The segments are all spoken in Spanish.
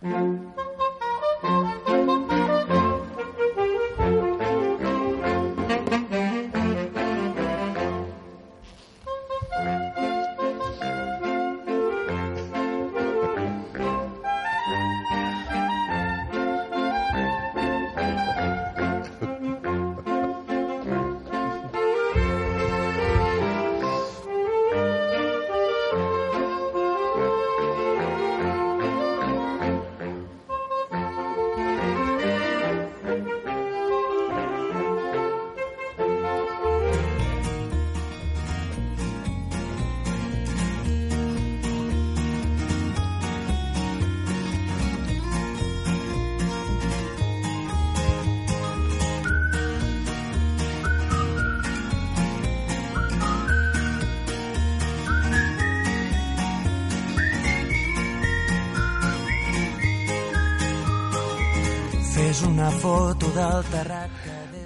una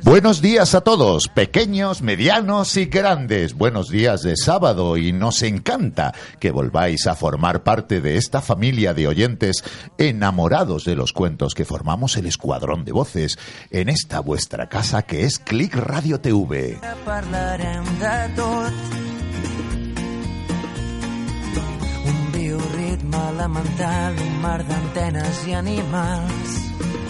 Buenos días a todos, pequeños, medianos y grandes. Buenos días de sábado y nos encanta que volváis a formar parte de esta familia de oyentes enamorados de los cuentos que formamos el escuadrón de voces en esta vuestra casa que es Click Radio TV. Un bioritme elemental, un mar d'antenes i animals.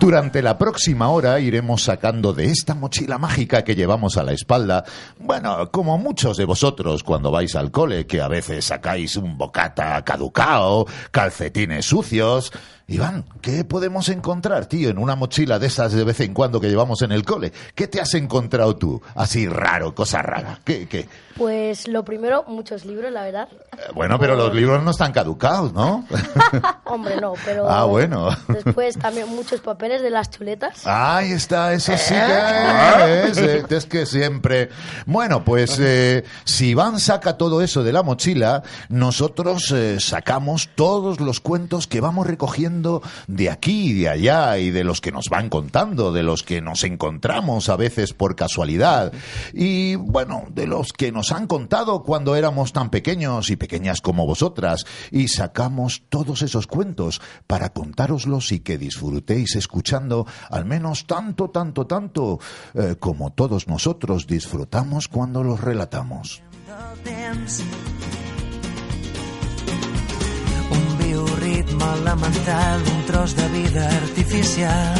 Durante la próxima hora iremos sacando de esta mochila mágica que llevamos a la espalda, bueno, como muchos de vosotros cuando vais al cole, que a veces sacáis un bocata caducao, calcetines sucios. Iván, ¿qué podemos encontrar, tío, en una mochila de esas de vez en cuando que llevamos en el cole? ¿Qué te has encontrado tú? Así raro, cosa rara. ¿Qué, qué? Pues lo primero, muchos libros, la verdad. Eh, Bueno, pero los libros no están caducados, ¿no? Hombre, no, pero... Ah, bueno. Después también muchos papeles de las chuletas. Ahí está, eso sí que es, eh, es que siempre. Bueno, pues eh, si Iván saca todo eso de la mochila, nosotros eh, sacamos todos los cuentos que vamos recogiendo de aquí y de allá y de los que nos van contando, de los que nos encontramos a veces por casualidad y bueno, de los que nos han contado cuando éramos tan pequeños y pequeñas como vosotras y sacamos todos esos cuentos para contároslos y que disfrutéis escuchando al menos tanto, tanto, tanto eh, como todos nosotros disfrutamos cuando los relatamos. Bioritme elemental, un tros de vida artificial.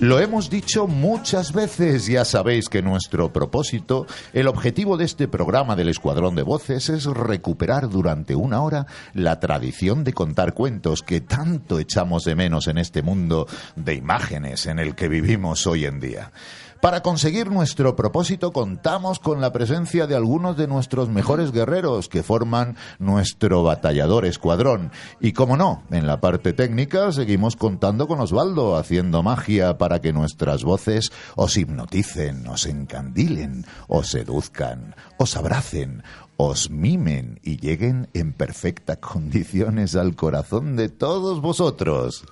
Lo hemos dicho muchas veces, ya sabéis que nuestro propósito, el objetivo de este programa del Escuadrón de Voces es recuperar durante una hora la tradición de contar cuentos que tanto echamos de menos en este mundo de imágenes en el que vivimos hoy en día. Para conseguir nuestro propósito contamos con la presencia de algunos de nuestros mejores guerreros que forman nuestro batallador escuadrón. Y como no, en la parte técnica seguimos contando con Osvaldo haciendo magia para que nuestras voces os hipnoticen, os encandilen, os seduzcan, os abracen, os mimen y lleguen en perfectas condiciones al corazón de todos vosotros.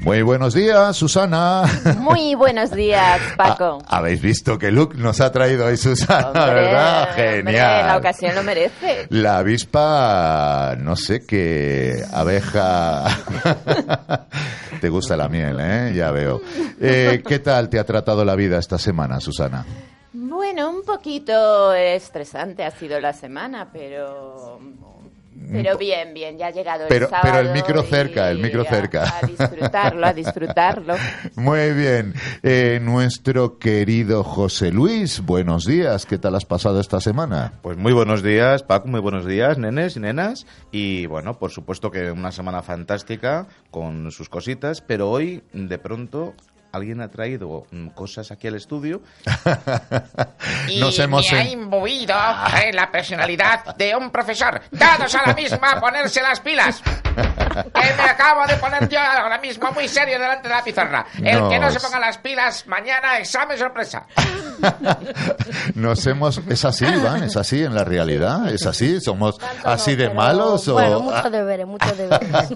Muy buenos días, Susana. Muy buenos días, Paco. Ah, Habéis visto que look nos ha traído hoy Susana, Hombre, ¿verdad? hombre, Genial. la ocasión lo merece. La avispa, no sé qué abeja. te gusta la miel, ¿eh? Ya veo. Eh, ¿Qué tal te ha tratado la vida esta semana, Susana? Bueno, un poquito estresante ha sido la semana, pero Pero bien, bien, ya ha llegado Pero- el sábado. pero el micro cerca, el micro a- cerca. A disfrutarlo, a disfrutarlo. Muy bien. Eh, nuestro querido José Luis, buenos días. ¿Qué tal has pasado esta semana? Pues muy buenos días, Paco, muy buenos días, nenes y nenas. Y bueno, por supuesto que una semana fantástica con sus cositas, pero hoy de pronto alguien ha traído mm, cosas aquí al estudio. y Nos hemos me ha en- imbuido en la personalidad de un profesor. Todos a la misma a ponerse las pilas. Que me acabo de poner yo ahora mismo muy serio delante de la pizarra. El que no se ponga las pilas, mañana examen sorpresa. Nos hemos... Es así, Iván, es así en la realidad, es así. Somos así de malos o... Bueno, muchos deberes, muchos deberes.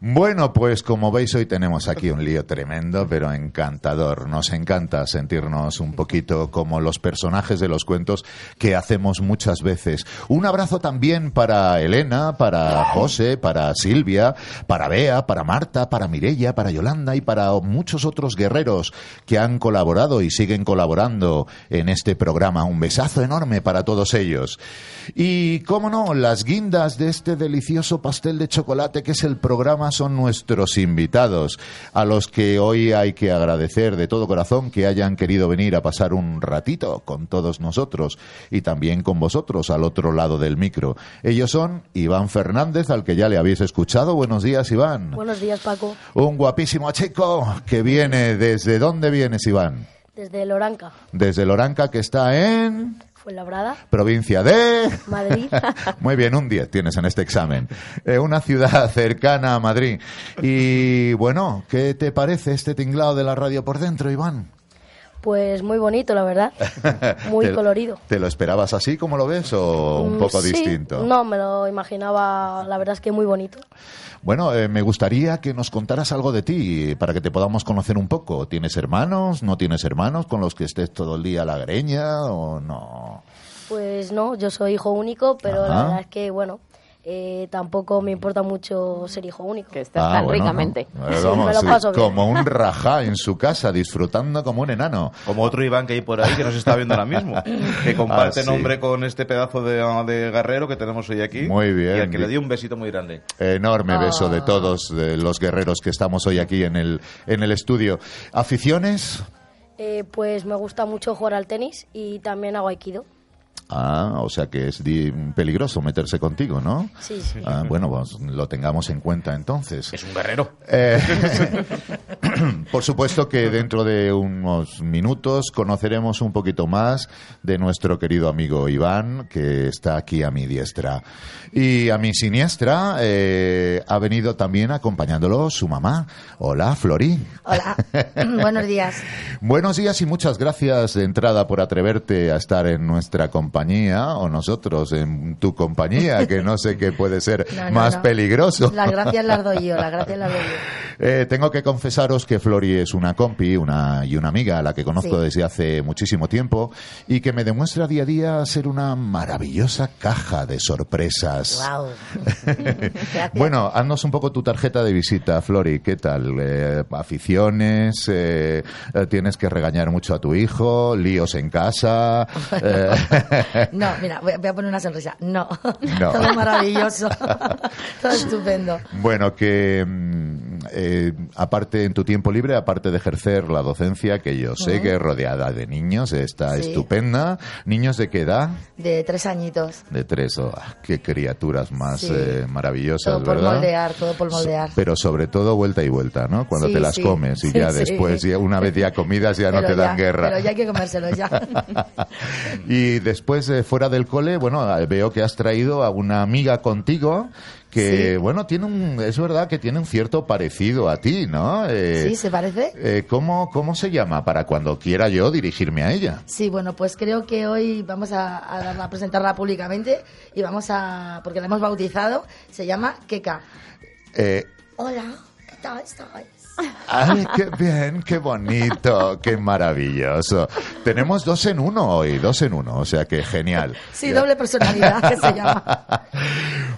Bueno, pues como veis hoy tenemos aquí un lío tremendo, pero encantador. Nos encanta sentirnos un poquito como los personajes de los cuentos que hacemos muchas veces. Un abrazo también para Elena, para José, para Silvia, para Bea, para Marta, para Mirella, para Yolanda y para muchos otros guerreros que han colaborado y siguen colaborando en este programa. Un besazo enorme para todos ellos. Y, cómo no, las guindas de este delicioso pastel de chocolate que es el programa son nuestros invitados, a los que hoy hay que agradecer de todo corazón que hayan querido venir a pasar un ratito con todos nosotros y también con vosotros al otro lado del micro. Ellos son Iván Fernández, al que ya le habéis escuchado. Buenos días, Iván. Buenos días, Paco. Un guapísimo chico que viene desde dónde vienes, Iván? Desde Loranca, Desde Loranca, que está en Fuenlabrada, provincia de... Madrid. Muy bien, un 10 tienes en este examen. Eh, una ciudad cercana a Madrid. Y bueno, ¿qué te parece este tinglado de la radio por dentro, Iván? Pues muy bonito, la verdad. Muy ¿Te- colorido. ¿Te lo esperabas así como lo ves o un Mm, poco sí, distinto? No, me lo imaginaba, la verdad es que muy bonito. Bueno, eh, me gustaría que nos contaras algo de ti para que te podamos conocer un poco. ¿Tienes hermanos? ¿No tienes hermanos con los que estés todo el día a la greña o no? Pues no, yo soy hijo único, pero Ajá. la verdad es que, bueno, eh, tampoco me importa mucho ser hijo único. Que estás Ah, tan bueno, ricamente. ¿no? Sí, vamos, me lo sí, paso bien. como un rajá en su casa, disfrutando como un enano. Como otro Iván que hay por ahí que nos está viendo ahora mismo. Que comparte Ah, sí. nombre con este pedazo de, de guerrero que tenemos hoy aquí. Muy bien. Y al que le di un besito muy grande. Enorme beso Ah. de todos de los guerreros que estamos hoy aquí en el, en el estudio. ¿Aficiones? Eh, pues me gusta mucho jugar al tenis y también hago aikido. Ah, o sea que es peligroso meterse contigo, ¿no? Sí, sí. Ah, bueno, pues lo tengamos en cuenta entonces. Es un guerrero. Eh, por supuesto que dentro de unos minutos conoceremos un poquito más de nuestro querido amigo Iván, que está aquí a mi diestra. Y a mi siniestra eh, ha venido también acompañándolo su mamá. Hola, Flori. Hola, buenos días. Buenos días y muchas gracias de entrada por atreverte a estar en nuestra compañía o nosotros en tu compañía, que no sé qué puede ser No, no, más no. peligroso. Las gracias las doy yo, las gracias las doy yo. Eh, tengo que confesaros que Flori es una compi una, y una amiga a la que conozco Sí. desde hace muchísimo tiempo y que me demuestra día a día ser una maravillosa caja de sorpresas. Wow. Bueno, haznos un poco tu tarjeta de visita, Flori. ¿Qué tal? Eh, ¿Aficiones? Eh, eh, ¿Tienes que regañar mucho a tu hijo? ¿Líos en casa? No, mira, voy a, voy a poner una sonrisa. No, No. todo maravilloso, todo estupendo. Bueno, que mm, eh, aparte en tu tiempo libre, aparte de ejercer la docencia, que yo sé que es rodeada de niños, está Sí. estupenda. ¿Niños de qué edad? De tres añitos. De tres. Oh, ah, qué criaturas más Sí. eh, maravillosas, Todo por ¿verdad? moldear, todo por moldear. Pero sobre todo vuelta y vuelta, ¿no? Cuando Sí, te las comes y ya después, ya una vez ya comidas, ya no te dan guerra. Pero ya hay que comérselos ya. y después, eh, fuera del cole, bueno, eh, veo que has traído a una amiga contigo que, Sí. bueno, tiene un, es verdad que tiene un cierto parecido a ti, ¿no? Eh, ¿Sí? ¿Se parece? eh, ¿cómo, ¿Cómo se llama para cuando quiera yo dirigirme a ella? Sí, bueno, pues creo que hoy vamos a, a darla- a presentarla públicamente y vamos a, porque la hemos bautizado, se llama Keka. Eh, Hola, ¿qué está, está. ¡Ay, qué bien, qué bonito, qué maravilloso! Tenemos dos en uno hoy, dos en uno, o sea que genial. Sí, doble personalidad, que se llama.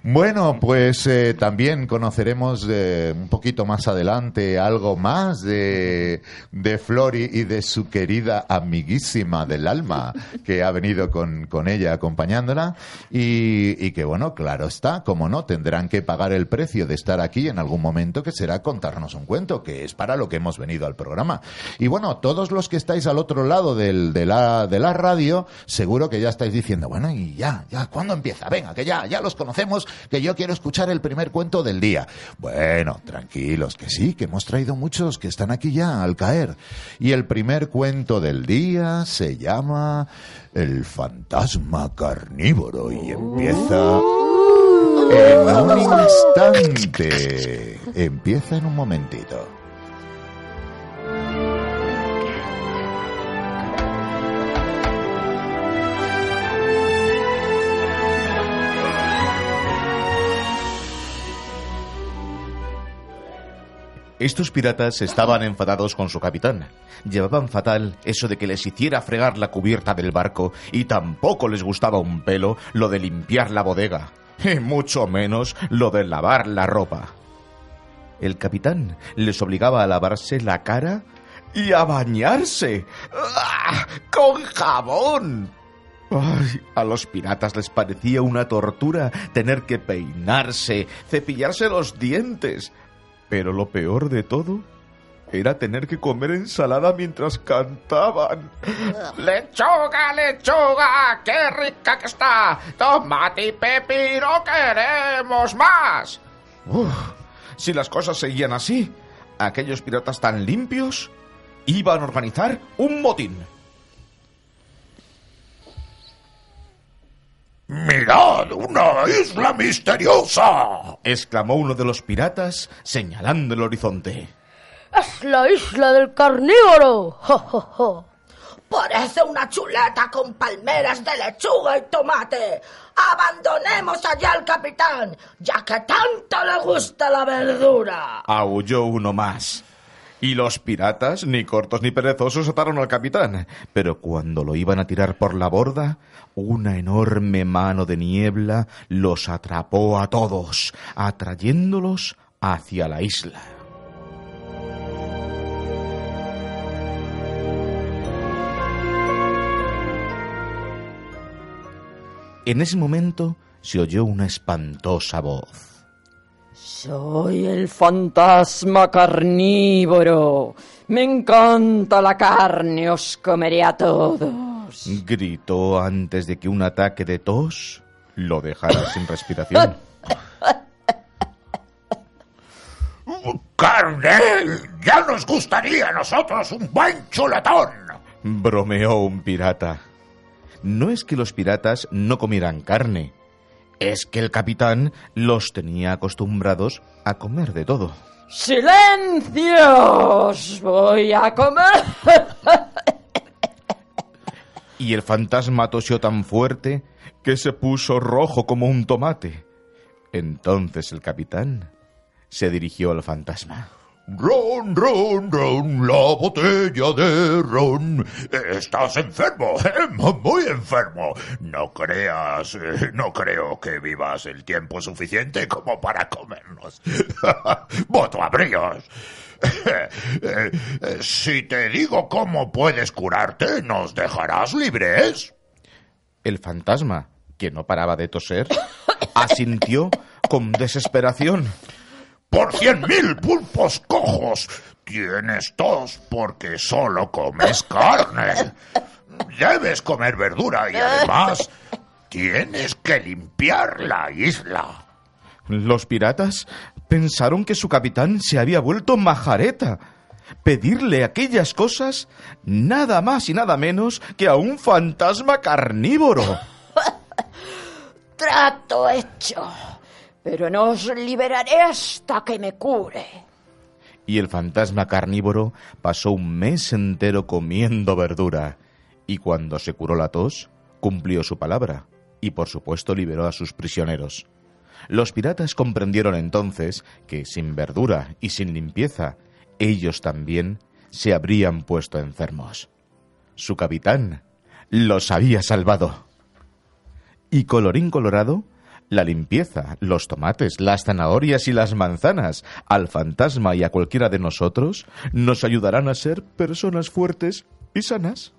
Bueno, pues eh, también conoceremos eh, un poquito más adelante algo más de, de Flori y de su querida amiguísima del alma que ha venido con, con ella acompañándola y, y que, bueno, claro está, como no, tendrán que pagar el precio de estar aquí en algún momento que será contarnos un cuento, que es para lo que hemos venido al programa. Y bueno, todos los que estáis al otro lado del, de, la, de la radio, seguro que ya estáis diciendo, bueno, y ya, ya, ¿cuándo empieza? Venga, que ya, ya los conocemos, que yo quiero escuchar el primer cuento del día. Bueno, tranquilos, que sí, que hemos traído muchos que están aquí ya al caer. Y el primer cuento del día se llama El fantasma carnívoro y empieza en un instante. Empieza en un momentito. Estos piratas estaban enfadados con su capitán. Llevaban fatal eso de que les hiciera fregar la cubierta del barco y tampoco les gustaba un pelo lo de limpiar la bodega, y mucho menos lo de lavar la ropa. El capitán les obligaba a lavarse la cara y a bañarse ¡Ah! con jabón. Ay, a los piratas les parecía una tortura tener que peinarse, cepillarse los dientes. Pero lo peor de todo era tener que comer ensalada mientras cantaban. Lechuga, lechuga, qué rica que está. Tomate y pepino, queremos más. Uf, si las cosas seguían así, aquellos piratas tan limpios iban a organizar un motín. ¡Mirad, una isla misteriosa! exclamó uno de los piratas señalando el horizonte. ¡Es la isla del carnívoro! ¡Jo, jo, jo! Parece una chuleta con palmeras de lechuga y tomate. Abandonemos allá al capitán, ya que tanto le gusta la verdura. Aulló uno más. Y los piratas, ni cortos ni perezosos, ataron al capitán. Pero cuando lo iban a tirar por la borda, una enorme mano de niebla los atrapó a todos, atrayéndolos hacia la isla. En ese momento se oyó una espantosa voz. Soy el fantasma carnívoro. Me encanta la carne, os comeré a todos. Gritó antes de que un ataque de tos lo dejara sin respiración. ¡Carne! ¡Ya nos gustaría a nosotros un buen chuletón! Bromeó un pirata. No es que los piratas no comieran carne, es que el capitán los tenía acostumbrados a comer de todo. ¡Silencio! Os voy a comer. Y el fantasma tosió tan fuerte que se puso rojo como un tomate. Entonces el capitán se dirigió al fantasma. Ron, ron, ron, la botella de ron. Estás enfermo, ¿eh? muy enfermo. No creas, no creo que vivas el tiempo suficiente como para comernos. Voto a bríos. Si te digo cómo puedes curarte, ¿nos dejarás libres? El fantasma, que no paraba de toser, asintió con desesperación. Por cien mil pulpos cojos. Tienes tos porque solo comes carne. Debes comer verdura y además tienes que limpiar la isla. Los piratas pensaron que su capitán se había vuelto majareta. Pedirle aquellas cosas nada más y nada menos que a un fantasma carnívoro. Trato hecho. Pero no os liberaré hasta que me cure. Y el fantasma carnívoro pasó un mes entero comiendo verdura. Y cuando se curó la tos, cumplió su palabra. Y por supuesto liberó a sus prisioneros. Los piratas comprendieron entonces que sin verdura y sin limpieza, ellos también se habrían puesto enfermos. Su capitán los había salvado. Y colorín colorado, la limpieza, los tomates, las zanahorias y las manzanas, al fantasma y a cualquiera de nosotros, nos ayudarán a ser personas fuertes y sanas.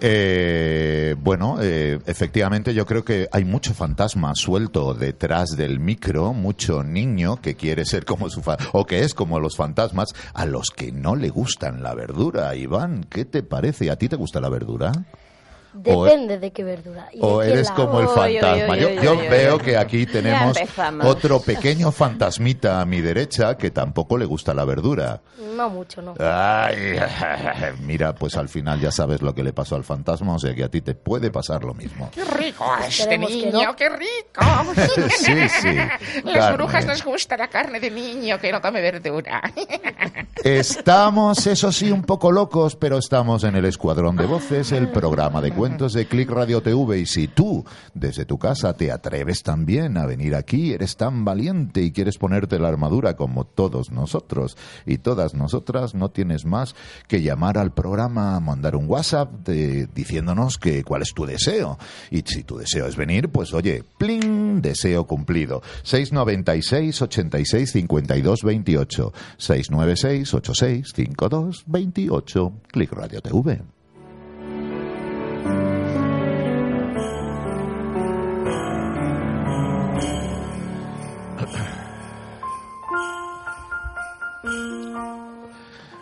Eh, bueno, eh, efectivamente yo creo que hay mucho fantasma suelto detrás del micro, mucho niño que quiere ser como su fa o que es como los fantasmas a los que no le gustan la verdura. Iván, ¿qué te parece? ¿A ti te gusta la verdura? O- Depende de qué verdura. y de O qué eres lado. como el fantasma. Yo, yo uy. veo que aquí tenemos otro pequeño fantasmita a mi derecha que tampoco le gusta la verdura. No mucho, no. Ay, mira, pues al final ya sabes lo que le pasó al fantasma, o sea que a ti te puede pasar lo mismo. ¡Qué rico este niño! no. ¡Qué rico! Sí, sí. Las carne. brujas nos gusta la carne de niño que no come verdura. Estamos, eso sí, un poco locos, pero estamos en el Escuadrón de Voces, el programa de de Click Radio TV. Y si tú, desde tu casa, te atreves también a venir aquí, eres tan valiente y quieres ponerte la armadura como todos nosotros y todas nosotras, no tienes más que llamar al programa, mandar un WhatsApp de- diciéndonos que cuál es tu deseo. Y si tu deseo es venir, pues oye, pling, deseo cumplido. 696 86 52 28 696 86 52 28 Click Radio TV.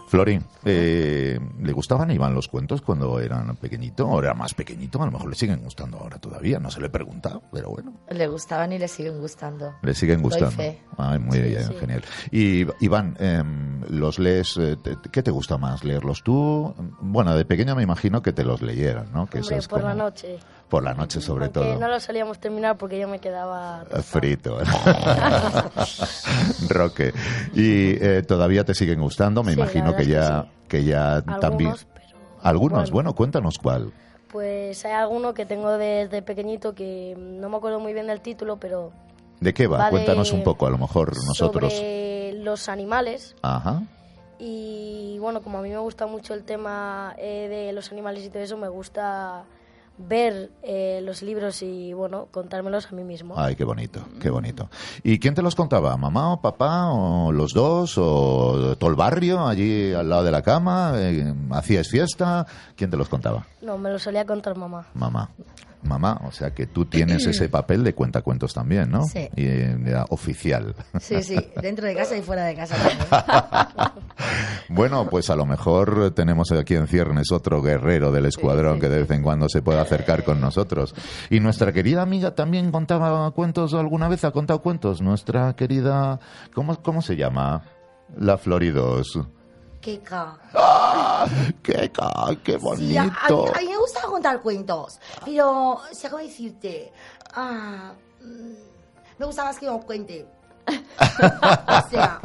Flori, eh, ¿le gustaban a Iván los cuentos cuando eran pequeñito? ¿O era más pequeñito? A lo mejor le siguen gustando ahora todavía. No se le he preguntado, pero bueno. Le gustaban y le siguen gustando. Le siguen Doy gustando. fe. Ay, muy Sí, bien, sí. genial. Y Iván, em, ¿los lees? eh, te- ¿Qué te gusta más? ¿Leerlos tú? Bueno, de pequeño me imagino que te los leyeran, ¿no? Que Hombre, por la como- noche. Por la noche, sobre Aunque todo. no lo solíamos terminar porque yo me quedaba... Frito. Roque. Y eh, todavía te siguen gustando, me Sí, imagino que ya, sí. que ya también. Algunos, pero... Algunos, bueno. bueno, cuéntanos cuál. Pues hay alguno que tengo desde pequeñito que no me acuerdo muy bien del título, pero ¿De qué va? Va de- Cuéntanos un poco, a lo mejor nosotros. sobre los animales. Ajá. Y bueno, como a mí me gusta mucho el tema eh, de los animales y todo eso, me gusta ver eh, los libros y bueno, contármelos a mí mismo. Ay, qué bonito, qué bonito. ¿Y quién te los contaba? ¿Mamá o papá o los dos o todo el barrio allí al lado de la cama? Eh, ¿Hacías fiesta? ¿Quién te los contaba? No, me lo solía contar mamá. Mamá. Mamá, o sea que tú tienes ese papel de cuentacuentos también, ¿no? Sí. Y, eh, oficial. Sí, sí, dentro de casa y fuera de casa también. Bueno, pues a lo mejor tenemos aquí en ciernes otro guerrero del escuadrón que de vez en cuando se puede acercar con nosotros. Y nuestra querida amiga también contaba cuentos alguna vez, ha contado cuentos. Nuestra querida, ¿cómo, cómo se llama? La Floridos. Kika. ¡Ah! ¡Qué, ca- qué Sí, a, a mí, bonito! a mí me gusta contar cuentos, pero, sé cómo decirte, ah, mm, me gusta más que me cuente. o sea,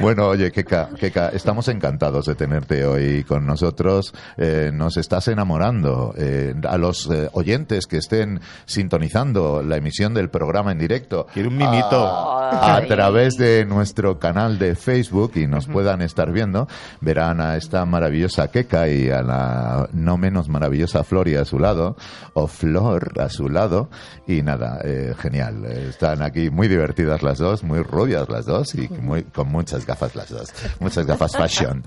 Bueno, oye, Keka, Keka, estamos encantados de tenerte hoy con nosotros. Eh, nos estás enamorando. Eh, a los eh, oyentes que estén sintonizando la emisión del programa en directo. Quiero un mimito. A, a través de nuestro canal de Facebook y nos puedan estar viendo, verán a esta maravillosa Keka y a la no menos maravillosa Flori a su lado, o Flor a su lado. Y nada, eh, genial. Están aquí muy divertidas las dos, muy rubias las dos y muy, con muchas gafas las dos. Muchas gafas fashion.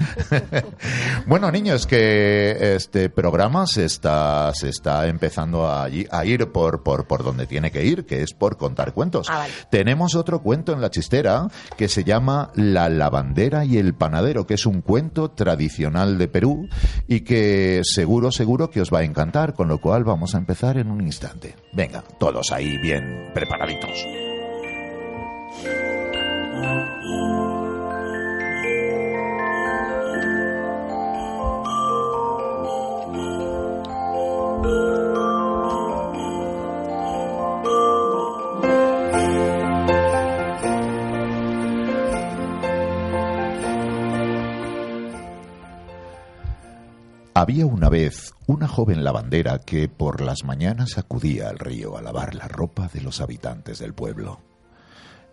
bueno, niños, que este programa se está, se está empezando a, ir por, por, por donde tiene que ir, que es por contar cuentos. Ah, vale. Tenemos otro cuento en la chistera que se llama La lavandera y el panadero, que es un cuento tradicional de Perú y que seguro, seguro que os va a encantar, con lo cual vamos a empezar en un instante. Venga, todos ahí bien preparaditos. Había una vez una joven lavandera que por las mañanas acudía al río a lavar la ropa de los habitantes del pueblo.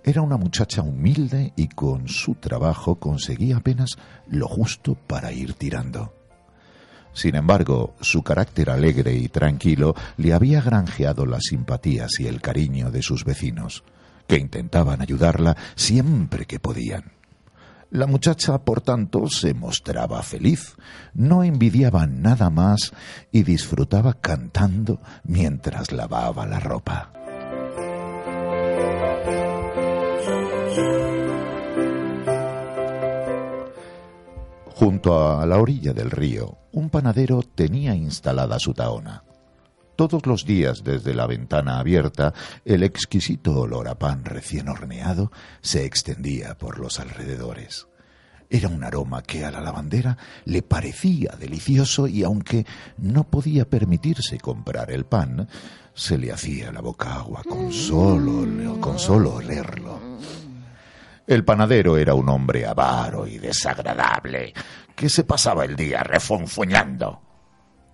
Era una muchacha humilde y con su trabajo conseguía apenas lo justo para ir tirando. Sin embargo, su carácter alegre y tranquilo le había granjeado las simpatías y el cariño de sus vecinos, que intentaban ayudarla siempre que podían. La muchacha, por tanto, se mostraba feliz, no envidiaba nada más y disfrutaba cantando mientras lavaba la ropa. Junto a la orilla del río, un panadero tenía instalada su taona. Todos los días desde la ventana abierta, el exquisito olor a pan recién horneado se extendía por los alrededores. Era un aroma que a la lavandera le parecía delicioso y aunque no podía permitirse comprar el pan, se le hacía la boca agua con solo, con solo olerlo. El panadero era un hombre avaro y desagradable, que se pasaba el día refunfuñando.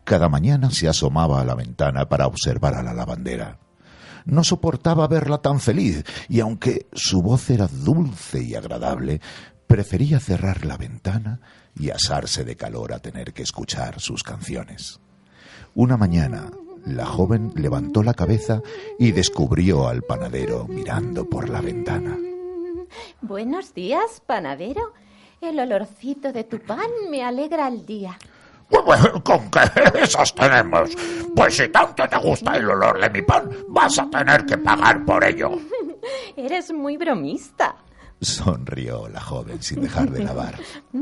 Cada mañana se asomaba a la ventana para observar a la lavandera. No soportaba verla tan feliz, y aunque su voz era dulce y agradable, prefería cerrar la ventana y asarse de calor a tener que escuchar sus canciones. Una mañana, la joven levantó la cabeza y descubrió al panadero mirando por la ventana. Buenos días, panadero. El olorcito de tu pan me alegra el día. Bueno, ¿Con qué esas tenemos? Pues si tanto te gusta el olor de mi pan, vas a tener que pagar por ello. Eres muy bromista. Sonrió la joven sin dejar de lavar.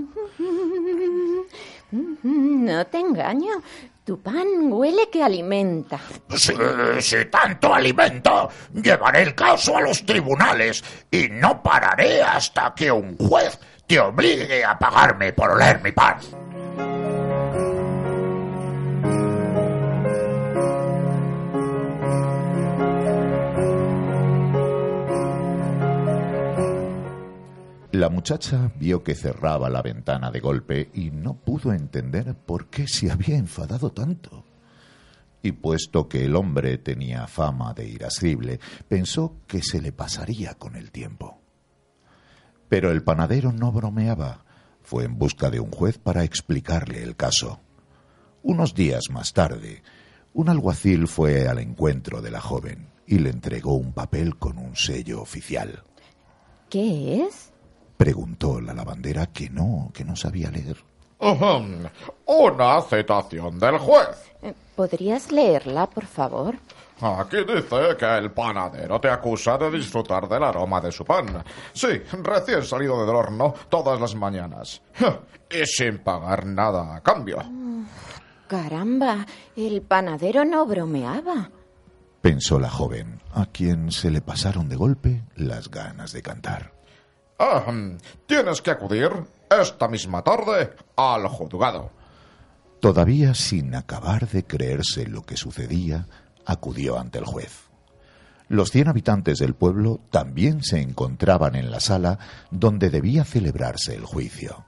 No te engaño. Tu pan huele que alimenta. Si, tanto alimento, llevaré el caso a los tribunales y no pararé hasta que un juez te obligue a pagarme por oler mi pan. La muchacha vio que cerraba la ventana de golpe y no pudo entender por qué se había enfadado tanto. Y puesto que el hombre tenía fama de irascible, pensó que se le pasaría con el tiempo. Pero el panadero no bromeaba. Fue en busca de un juez para explicarle el caso. Unos días más tarde, un alguacil fue al encuentro de la joven y le entregó un papel con un sello oficial. ¿Qué es? Preguntó la lavandera que no, que no sabía leer. Una citación del juez. Eh, ¿Podrías leerla, por favor? Aquí dice que el panadero te acusa de disfrutar del aroma de su pan. Sí, recién salido del horno todas las mañanas. Y sin pagar nada a cambio. Caramba, el panadero no bromeaba. Pensó la joven, a quien se le pasaron de golpe las ganas de cantar. Ah, tienes que acudir esta misma tarde al juzgado. Todavía sin acabar de creerse lo que sucedía, acudió ante el juez. Los cien habitantes del pueblo también se encontraban en la sala donde debía celebrarse el juicio.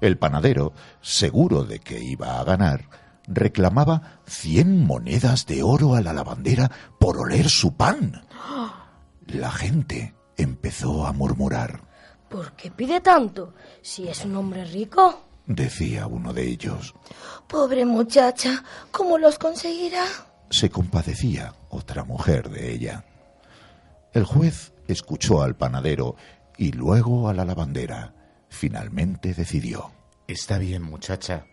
El panadero, seguro de que iba a ganar, reclamaba cien monedas de oro a la lavandera por oler su pan. La gente empezó a murmurar. ¿Por qué pide tanto? Si es un hombre rico. Decía uno de ellos. Pobre muchacha, ¿cómo los conseguirá? Se compadecía otra mujer de ella. El juez escuchó al panadero y luego a la lavandera. Finalmente decidió. Está bien, muchacha.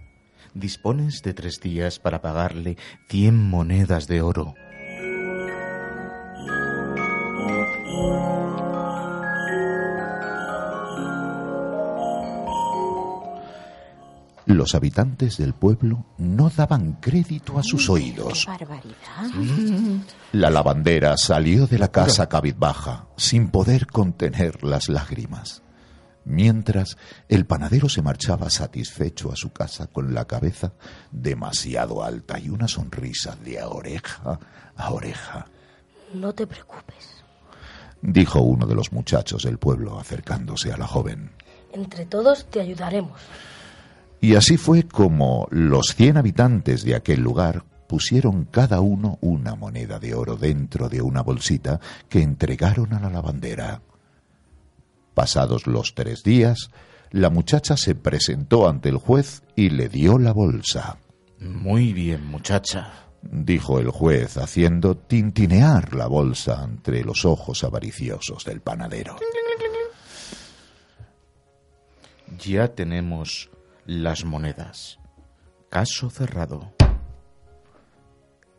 Dispones de tres días para pagarle cien monedas de oro. Los habitantes del pueblo no daban crédito a sus oídos. barbaridad! La lavandera salió de la casa cabizbaja, sin poder contener las lágrimas. Mientras, el panadero se marchaba satisfecho a su casa con la cabeza demasiado alta y una sonrisa de oreja a oreja. No te preocupes. Dijo uno de los muchachos del pueblo acercándose a la joven. Entre todos te ayudaremos. Y así fue como los cien habitantes de aquel lugar pusieron cada uno una moneda de oro dentro de una bolsita que entregaron a la lavandera. Pasados los tres días, la muchacha se presentó ante el juez y le dio la bolsa. Muy bien, muchacha. dijo el juez, haciendo tintinear la bolsa entre los ojos avariciosos del panadero. Ya tenemos las monedas. Caso cerrado.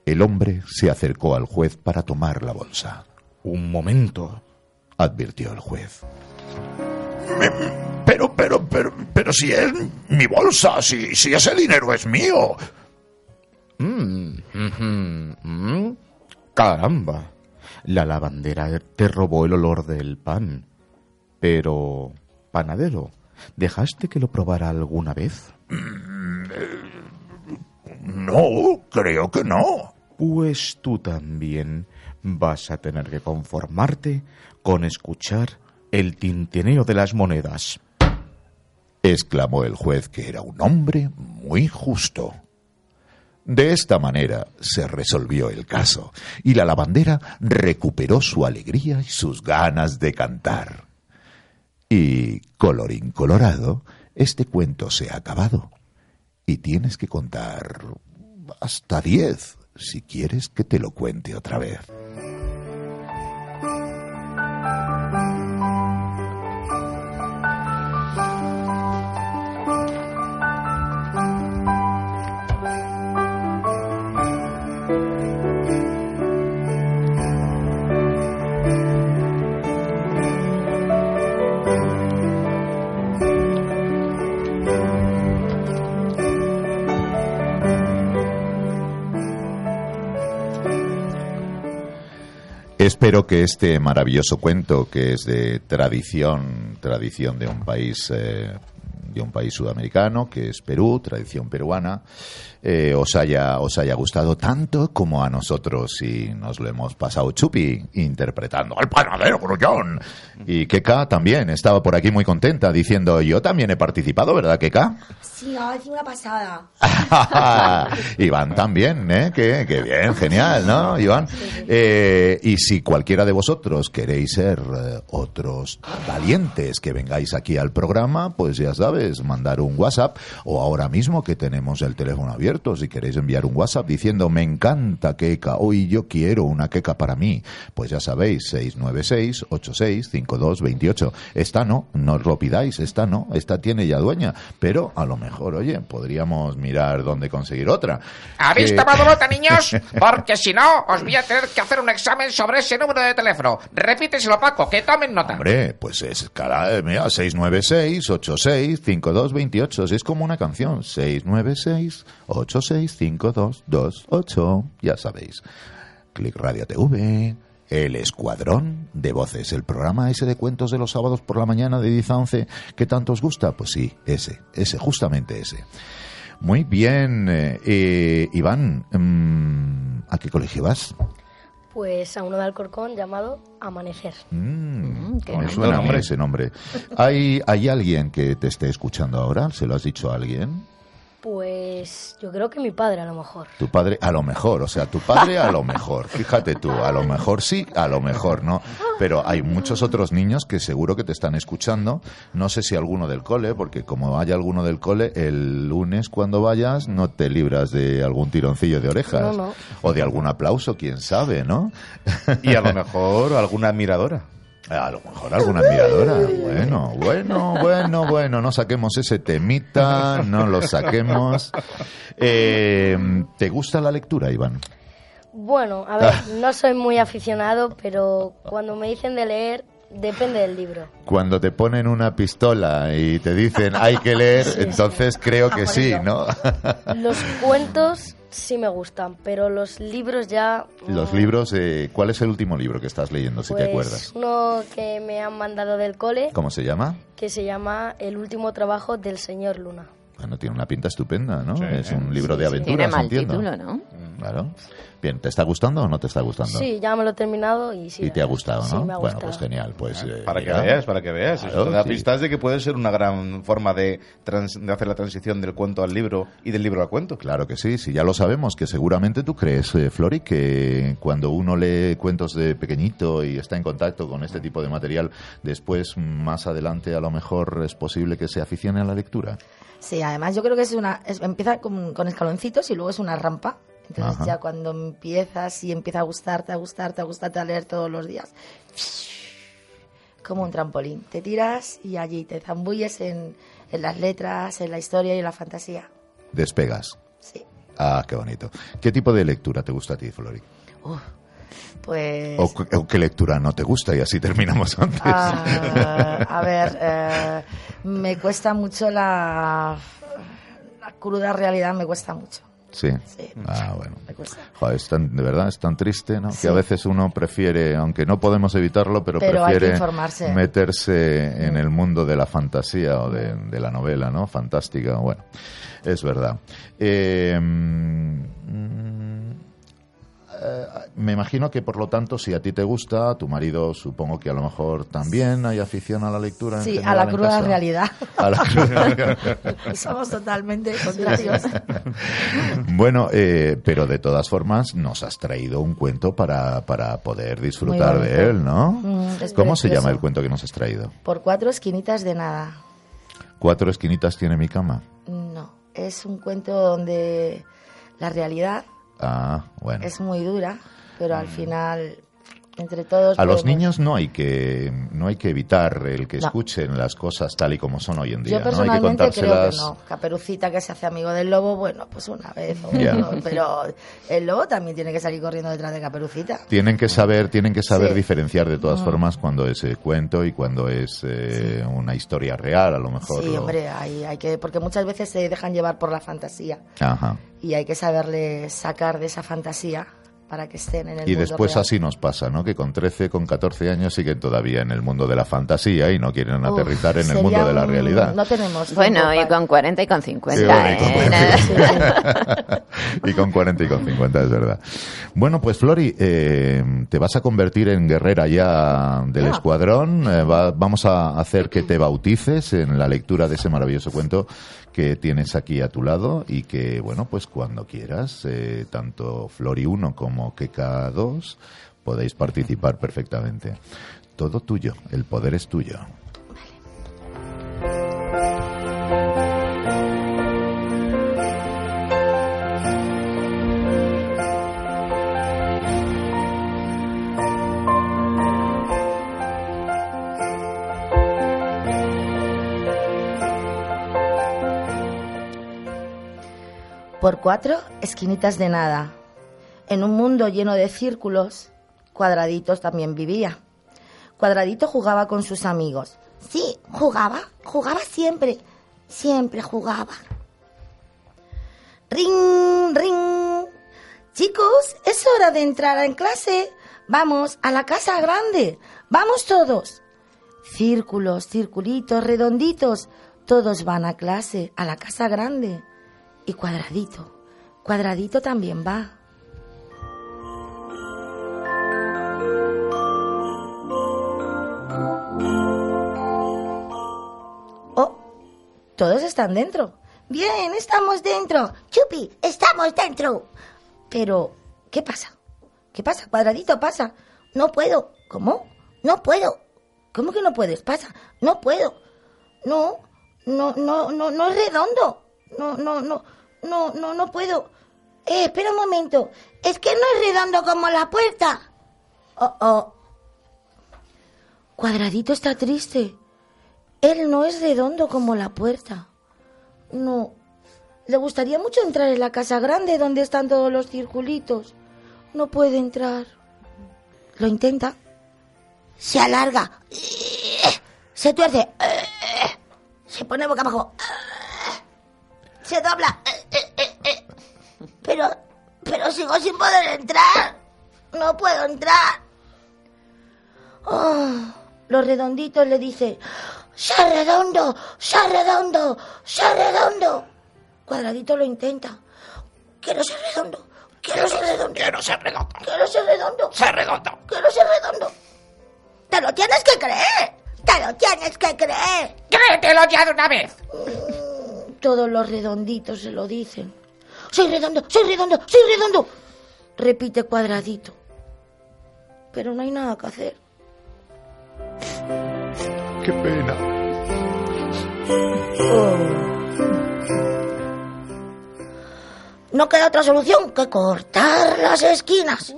El hombre se acercó al juez para tomar la bolsa. Un momento, advirtió el juez. Pero, pero, pero, pero si es mi bolsa, si, si ese dinero es mío. Mm, mm. Caramba. La lavandera te robó el olor del pan. Pero, panadero, ¿dejaste que lo probara alguna vez? No, creo que no. Pues tú también vas a tener que conformarte con escuchar el tintineo de las monedas. exclamó el juez que era un hombre muy justo. De esta manera se resolvió el caso y la lavandera recuperó su alegría y sus ganas de cantar. Y, colorín colorado, este cuento se ha acabado. Y tienes que contar hasta diez si quieres que te lo cuente otra vez. Espero que este maravilloso cuento, que es de tradición, tradición de un país, eh, de un país sudamericano, que es Perú, tradición peruana, eh, os haya os haya gustado tanto como a nosotros y nos lo hemos pasado chupi interpretando al panadero grullón. Y Keka también estaba por aquí muy contenta diciendo yo también he participado, ¿verdad Keka? Sí, sí, una pasada. Iván también, ¿eh? Qué, qué bien, genial, ¿no, Iván? Eh, y si cualquiera de vosotros queréis ser eh, otros valientes que vengáis aquí al programa, pues ya sabes, mandar un WhatsApp o ahora mismo que tenemos el teléfono abierto, si queréis enviar un WhatsApp diciendo me encanta queca, hoy yo quiero una queca para mí, pues ya sabéis, 696-865228. Esta no, no os lo pidáis, esta no, esta tiene ya dueña, pero a lo mejor, oye, podríamos mirar dónde conseguir otra. ¿Habéis Que- tomado nota, niños? Porque si no, os voy a tener que hacer un examen sobre ese número de teléfono. Repíteselo, Paco, que tomen nota. Hombre, pues es cada, eh, mira, 696-86-5228. Es como una canción. 696-86-5228. Ya sabéis. Click Radio TV. El Escuadrón de Voces, el programa ese de cuentos de los sábados por la mañana de 10 a 11, que tanto os gusta, pues sí, ese, ese, justamente ese. Muy bien, eh, eh, Iván, mm, ¿a qué colegio vas? Pues a uno de Alcorcón llamado Amanecer. Mm, qué me nombre. suena ese nombre. ¿Hay, ¿Hay alguien que te esté escuchando ahora? ¿Se lo has dicho a alguien? Pues yo creo que mi padre a lo mejor. Tu padre, a lo mejor, o sea, tu padre a lo mejor. Fíjate tú, a lo mejor sí, a lo mejor no. Pero hay muchos otros niños que seguro que te están escuchando. No sé si alguno del cole, porque como haya alguno del cole, el lunes cuando vayas no te libras de algún tironcillo de orejas. No, no. O de algún aplauso, quién sabe, ¿no? Y a lo mejor alguna admiradora. A lo mejor alguna admiradora. Bueno, bueno, bueno, bueno, no saquemos ese temita, no lo saquemos. Eh, ¿Te gusta la lectura, Iván? Bueno, a ver, no soy muy aficionado, pero cuando me dicen de leer, depende del libro. Cuando te ponen una pistola y te dicen hay que leer, entonces creo que sí, ¿no? Los cuentos sí me gustan, pero los libros ya... Los libros, eh, ¿cuál es el último libro que estás leyendo, si pues, te acuerdas? uno que me han mandado del cole, ¿Cómo se llama? que se llama El último trabajo del señor Luna. Bueno, tiene una pinta estupenda, ¿no? Sí, es un libro de Tiene aventuras, mal entiendo. título, ¿no? Claro. Bien, ¿te está gustando o no te está gustando? Sí, ya me lo he terminado y sí. Y te ha gustado, Sí, ¿no? me ha bueno, pues genial. Pues, eh, Para que veas, para que veas. Claro, Eso te da sí. pistas de que puede ser una gran forma de, trans- de hacer la transición del cuento al libro y del libro al cuento. Claro que sí, sí, ya lo sabemos, que seguramente tú crees, eh, Flori, que cuando uno lee cuentos de pequeñito y está en contacto con este tipo de material, después, más adelante, a lo mejor es posible que se aficione a la lectura. Sí, además yo creo que es una es- empieza con, con escaloncitos y luego es una rampa. Entonces Ajá. ya cuando empiezas y empieza a gustarte, a gustarte, a gustarte a leer todos los días, como un trampolín, te tiras y allí te zambulles en, en las letras, en la historia y en la fantasía. Despegas. Sí. Ah, qué bonito. ¿Qué tipo de lectura te gusta a ti, Flori? Pues... ¿O, qué lectura no te gusta? Y así terminamos antes. Ah, a ver, eh, me cuesta mucho la, la cruda realidad, me cuesta mucho. Sí. Sí. Ah, bueno. Me cuesta. Joder, es tan- de verdad es tan triste, ¿no? Sí. Que a veces uno prefiere, aunque no podemos evitarlo, pero, prefiere meterse en el mundo de la fantasía o de, de la novela, ¿no? Fantástica, bueno, es verdad. Eh, mm, me imagino que, por lo tanto, si a ti te gusta, a tu marido supongo que a lo mejor también hay afición a la lectura. en Sí, a la cruda realidad. A la cruda realidad. Somos totalmente contrarios. Bueno, eh, pero de todas formas nos has traído un cuento para, para poder disfrutar de él, ¿no? Mm, ¿Cómo se llama el cuento que nos has traído? Por cuatro esquinitas de nada. Cuatro esquinitas tiene mi cama. No, es un cuento donde la realidad Ah, bueno. es muy dura, pero al final, entre todos... A los niños no hay que no hay que evitar el que No. escuchen las cosas tal y como son hoy en día. Yo ¿no? Hay que personalmente creo que contárselas. no. Caperucita que se hace amigo del lobo, bueno, pues una vez. o no, pero el lobo también tiene que salir corriendo detrás de Caperucita. Tienen que saber, tienen que saber Sí. diferenciar de todas Mm. formas cuando es eh, cuento y cuando es eh, una historia real, a lo mejor. Sí, hombre, hay, hay que, porque muchas veces se dejan llevar por la fantasía Ajá. y hay que saberle sacar de esa fantasía para que estén en el Y mundo después real. así nos pasa, ¿no? Que con 13, con 14 años siguen todavía en el mundo de la fantasía y no quieren Uf, aterrizar en el mundo de la un- realidad. No tenemos Bueno, tiempo y con 40 y con Sí, 50. bueno, y con ¿eh? 40. y con 40 y con 50, es verdad. Bueno, pues Flori, eh, te vas a convertir en guerrera ya del Ah. escuadrón. Eh, va- vamos a hacer que te bautices en la lectura de ese maravilloso cuento que tienes aquí a tu lado y que, bueno, pues cuando quieras, eh, tanto Flori 1 como Keka 2 podéis participar perfectamente. Todo tuyo, el poder es tuyo. Por cuatro esquinitas de nada. En un mundo lleno de círculos, Cuadraditos también vivía. Cuadradito jugaba con sus amigos. Sí, jugaba, jugaba siempre, siempre jugaba. Ring, ring. Chicos, es hora de entrar en clase. Vamos a la casa grande. Vamos todos. Círculos, circulitos, redonditos. Todos van a clase, a la casa grande. Y cuadradito. Cuadradito también va. Oh, todos están dentro. Bien, estamos dentro. Chupi, estamos dentro. Pero, ¿qué pasa? ¿Qué pasa? Cuadradito, pasa. No puedo. ¿Cómo? No puedo. ¿Cómo que no puedes? Pasa. No puedo. No, no, no, no, no es redondo. No, no, no, no, no, no puedo. Eh, espera un momento. Es que no es redondo como la puerta. Oh, oh. Cuadradito está triste. Él no es redondo como la puerta. No. Le gustaría mucho entrar en la casa grande donde están todos los circulitos. No puede entrar. Lo intenta. Se alarga. Se tuerce. Se pone boca abajo. Se dobla. Pero, pero sigo sin poder entrar. No puedo entrar. Oh, los redonditos le dicen, ¡Sea redondo! ¡Sea redondo! ¡Sea redondo! Cuadradito lo intenta. Quiero ser redondo. Quiero ser redondo. Quiero ser redondo. Quiero ser redondo. Ser redondo. Quiero ser redondo. Te lo tienes que creer. Te lo tienes que creer. Créetelo ya de una vez. Todos los redonditos se lo dicen. Soy redondo, soy redondo, soy redondo. Repite cuadradito. Pero no hay nada que hacer. Qué pena. No queda otra solución que cortar las esquinas.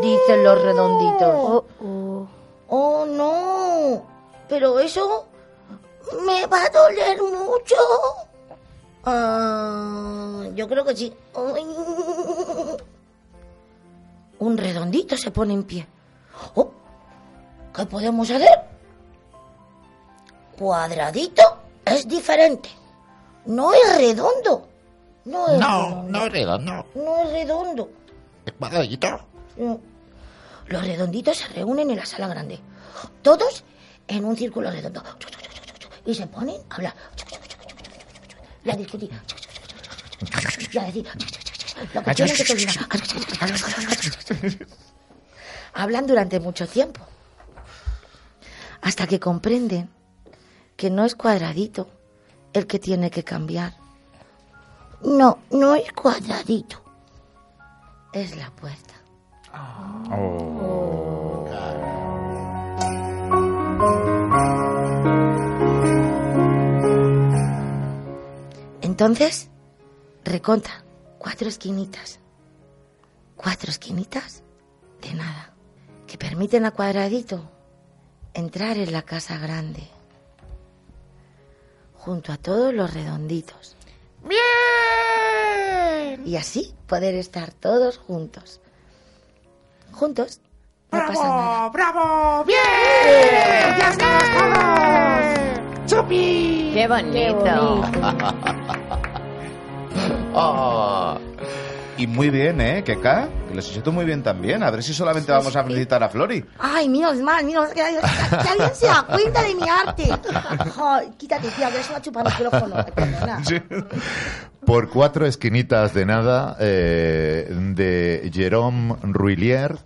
Dicen los redonditos. Oh, oh. Oh, no. Pero eso me va a doler mucho. Ah, yo creo que sí. Un redondito se pone en pie. Oh, ¿Qué podemos hacer? Cuadradito es diferente. No es redondo. No es No, redondo. no es redondo. No es redondo. Es cuadradito. No. Los redonditos se reúnen en la sala grande. Todos en un círculo redondo. Y se ponen a hablar. Y a discutir. Y a decir lo que tienen que. Hablan durante mucho tiempo. Hasta que comprenden que no es cuadradito el que tiene que cambiar. No, no es cuadradito. Es la puerta. Entonces, reconta cuatro esquinitas. Cuatro esquinitas de nada. Que permiten a cuadradito entrar en la casa grande. Junto a todos los redonditos. ¡Bien! Y así poder estar todos juntos. Juntos. No pasa nada. ¡Bravo! ¡Bravo! ¡Bien! ¡Ya estamos todos! ¡Chupi! ¡Qué bonito! Ah, Y muy bien, ¿eh? Que acá, que les siento muy bien también. A ver si solamente vamos a felicitar a Flori. Ay, menos mal, menos que, que alguien se da cuenta de mi arte. Ay, quítate, tía, que eres una chupa micrófono. Por cuatro esquinitas de nada, eh, de Jerome Ruillier,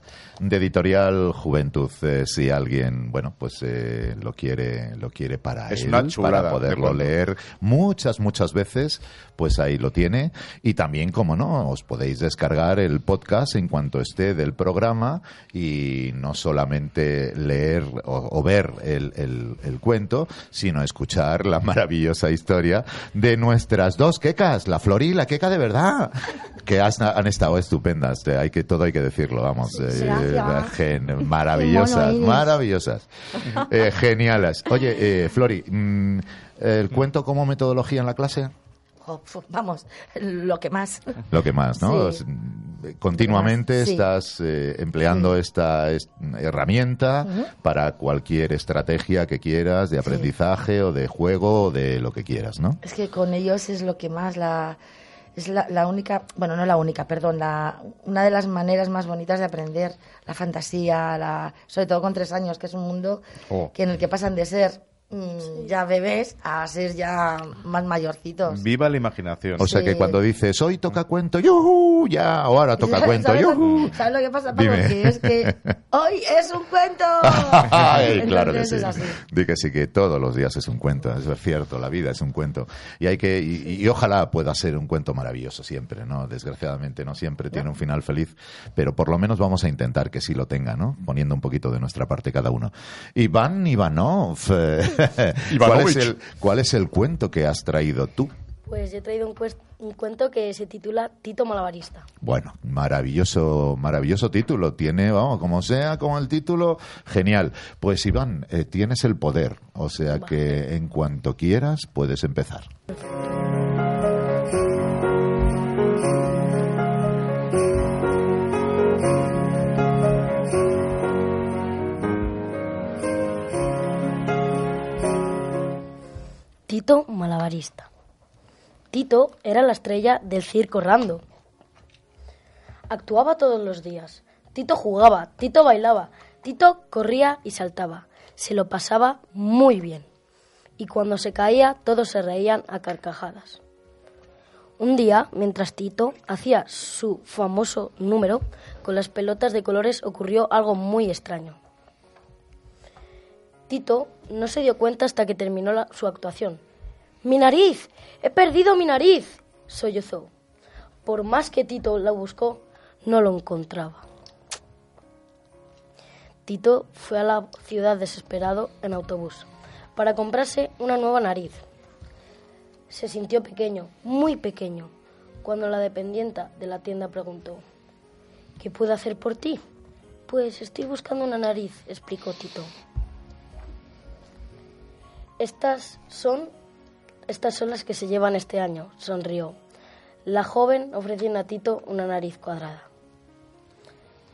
de Editorial Juventud. Eh, si alguien, bueno, pues eh, lo quiere, lo quiere para Es él, una chulada para de poderlo leer muchas, muchas veces, pues ahí lo tiene. Y también, como no, os podéis descargar el podcast en cuanto esté del programa y no solamente leer o, o ver el, el- el cuento, sino escuchar la maravillosa historia de nuestras dos quecas, la Flor y la queca de verdad, que has- han estado estupendas. eh, Hay que, todo hay que decirlo, vamos. eh, gen- maravillosas, maravillosas. Eh, geniales. Oye, eh, Flori, mm, ¿el cuento como metodología en la clase? Vamos, lo que más. Lo que más, ¿no? Sí. Continuamente Sí. estás eh, empleando esta es- herramienta para cualquier estrategia que quieras de aprendizaje o de juego o de lo que quieras, ¿no? Es que con ellos es lo que más la es la, la única, bueno, no la única, perdón, la, una de las maneras más bonitas de aprender la fantasía, la, sobre todo con tres años, que es un mundo Oh. que en el que pasan de ser mm, ya bebés a ser ya más mayorcitos. Viva la imaginación. O sea que cuando dices, hoy toca cuento, Ya, ahora toca cuento, ¿Sabes lo- ¡yujú! ¿Sabes lo que pasa, Paco? Dime. Que es que hoy es un cuento. Ay, claro que sí. Di que sí, que todos los días es un cuento, eso es cierto, la vida es un cuento. Y hay que, y, y ojalá pueda ser un cuento maravilloso siempre, ¿no? Desgraciadamente no siempre tiene un final feliz, pero por lo menos vamos a intentar que sí lo tenga, ¿no? Poniendo un poquito de nuestra parte cada uno. Iván Ivanov, eh, ¿cuál, es el, ¿cuál es el cuento que has traído tú? Pues he traído un, un cuento que se titula Tito Malabarista. Bueno, maravilloso, maravilloso título. Tiene, vamos, como sea, como el título, genial. Pues Iván, eh, tienes el poder, o sea que en cuanto quieras puedes empezar. Tito Malabarista. Tito era la estrella del circo Rando. Actuaba todos los días. Tito jugaba, Tito bailaba, Tito corría y saltaba. Se lo pasaba muy bien. Y cuando se caía, todos se reían a carcajadas. Un día, mientras Tito hacía su famoso número con las pelotas de colores, ocurrió algo muy extraño. Tito no se dio cuenta hasta que terminó su actuación. ¡Mi nariz! ¡He perdido mi nariz! sollozó. Por más que Tito la buscó, no lo encontraba. Tito fue a la ciudad desesperado en autobús para comprarse una nueva nariz. Se sintió pequeño, muy pequeño, cuando la dependienta de la tienda preguntó, ¿Qué puedo hacer por ti? Pues estoy buscando una nariz, explicó Tito. Estas son, estas son las que se llevan este año, sonrió. La joven ofreció a Tito una nariz cuadrada.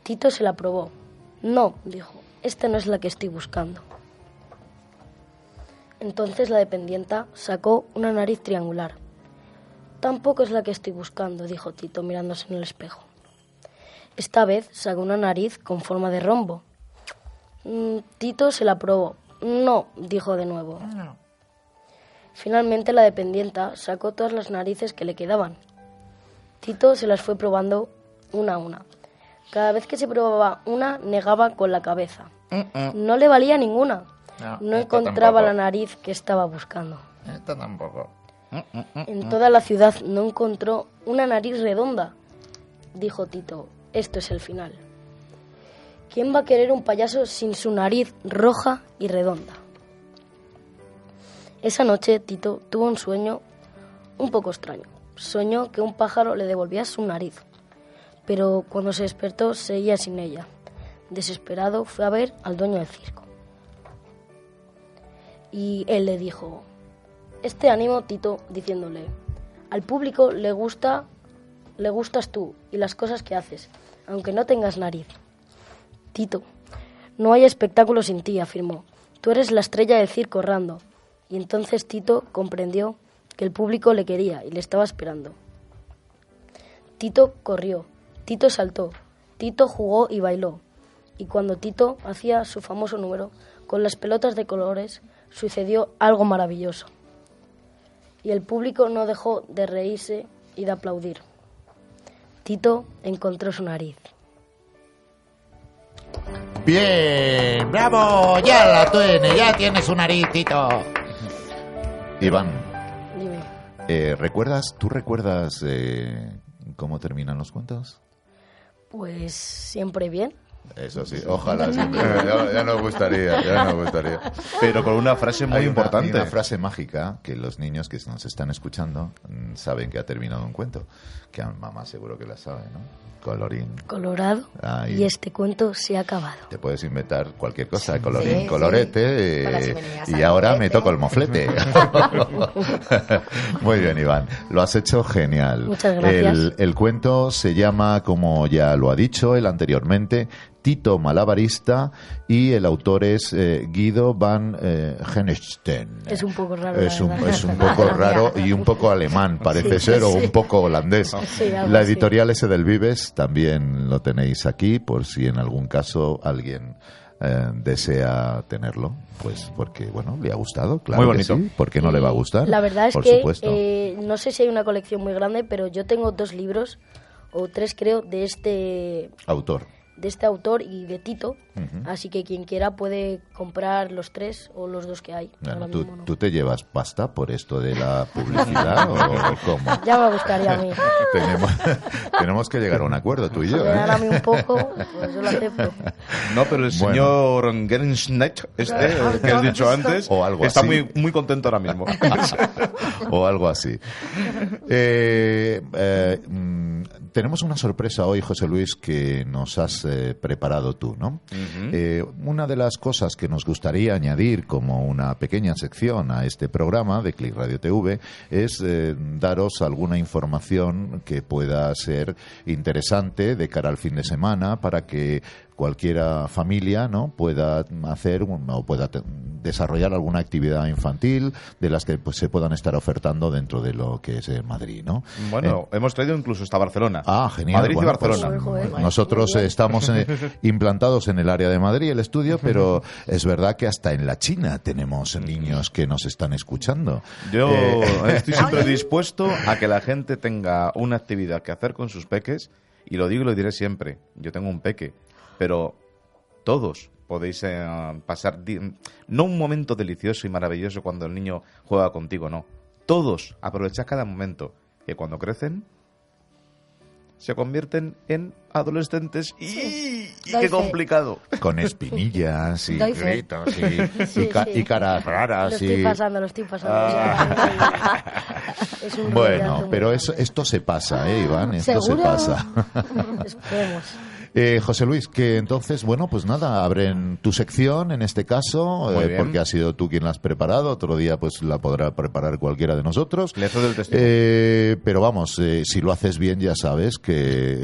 Tito se la probó. No, dijo, esta no es la que estoy buscando. Entonces la dependienta sacó una nariz triangular. Tampoco es la que estoy buscando, dijo Tito mirándose en el espejo. Esta vez sacó una nariz con forma de rombo. Mm, Tito se la probó. No, dijo de nuevo. Finalmente la dependienta sacó todas las narices que le quedaban. Tito se las fue probando una a una. Cada vez que se probaba una, negaba con la cabeza. No le valía ninguna. No, encontraba tampoco. la nariz que estaba buscando. Esta tampoco. En toda la ciudad no encontró una nariz redonda. Dijo Tito, esto es el final. ¿Quién va a querer un payaso sin su nariz roja y redonda? Esa noche Tito tuvo un sueño un poco extraño. Soñó que un pájaro le devolvía su nariz, pero cuando se despertó seguía sin ella. Desesperado fue a ver al dueño del circo. Y él le dijo, este ánimo Tito diciéndole, al público le gusta, le gustas tú y las cosas que haces, aunque no tengas nariz. Tito, no hay espectáculo sin ti, afirmó. Tú eres la estrella del circo, Rando. Y entonces Tito comprendió que el público le quería y le estaba esperando. Tito corrió, Tito saltó, Tito jugó y bailó. Y cuando Tito hacía su famoso número con las pelotas de colores, sucedió algo maravilloso. Y el público no dejó de reírse y de aplaudir. Tito encontró su nariz. Bien, bravo, ya la tiene, ya tienes un nariz, Tito. Iván, eh, ¿recuerdas, tú recuerdas eh, cómo terminan los cuentos? Pues siempre bien. Eso sí, ojalá siempre. Ya, ya nos gustaría, ya nos gustaría. Pero con una frase muy Hay una- importante. hay una frase mágica que los niños que nos están escuchando mm, saben que ha terminado un cuento. Que a mamá seguro que la sabe, ¿no? Colorín. Colorado. Ahí. Y este cuento se ha acabado. Te puedes inventar cualquier cosa, colorín, sí. colorete, las eh, y ahora me toco el moflete. Muy bien, Iván, lo has hecho genial. Muchas gracias. El, el cuento se llama, como ya lo ha dicho él anteriormente, Tito Malabarista y el autor es eh, Guido van eh. Es un poco raro. Es un, verdad. es un poco raro y un poco alemán, parece Sí, ser, o sí. un poco holandés. Sí, La editorial ese del Vives también lo tenéis aquí, por si en algún caso alguien eh, desea tenerlo, pues porque, bueno, le ha gustado, claro Muy que bonito. sí, ¿por qué no le va a gustar? La verdad es por que supuesto. eh, no sé si hay una colección muy grande, pero yo tengo dos libros, o tres creo, de este, Autor. De este autor y de Tito. Así que quien quiera puede comprar los tres o los dos que hay. Bueno, ¿tú, mismo no. tú te llevas pasta por esto de la publicidad o cómo? Ya me gustaría a mí. Tenemos, tenemos que llegar a un acuerdo tú y yo. ¿eh? a mí un poco, pues yo lo acepto. No, pero el Bueno. señor Gernschneck, este que has dicho antes, O algo está así. muy, muy contento ahora mismo. o algo así. Eh, eh, mm, tenemos una sorpresa hoy, José Luis, que nos has eh, preparado tú, ¿no? Eh, una de las cosas que nos gustaría añadir como una pequeña sección a este programa de Click Radio TV es eh, daros alguna información que pueda ser interesante de cara al fin de semana para que cualquiera familia no pueda hacer un- o pueda desarrollar alguna actividad infantil de las que pues, se puedan estar ofertando dentro de lo que es eh, Madrid, ¿no? Bueno, hemos traído incluso hasta Barcelona. Ah, genial. Madrid Bueno, y Barcelona. pues, nosotros eh, estamos eh, implantados en el área de Madrid, el estudio, pero es verdad que hasta en la China tenemos niños que nos están escuchando. Yo Eh, estoy siempre dispuesto a que la gente tenga una actividad que hacer con sus peques, y lo digo y lo diré siempre. Yo tengo un peque, pero todos podéis eh, pasar, di- no un momento delicioso y maravilloso cuando el niño juega contigo, no. Todos aprovechad cada momento, que cuando crecen se convierten en adolescentes y, qué fe. complicado. con espinillas y Doy gritos y, Sí, y ca- sí. y caras Lo raras. estoy y- pasando, lo estoy pasando. Ah. Es un Bueno, pero eso, esto se pasa, ¿eh, Iván? Esto ¿Seguro? se pasa. Esperemos. Eh, José Luis, que entonces, bueno, pues nada, abren tu sección en este caso, eh, porque has sido tú quien la has preparado, otro día pues la podrá preparar cualquiera de nosotros. Le cedo el testigo. Eh, pero vamos, eh, si lo haces bien ya sabes que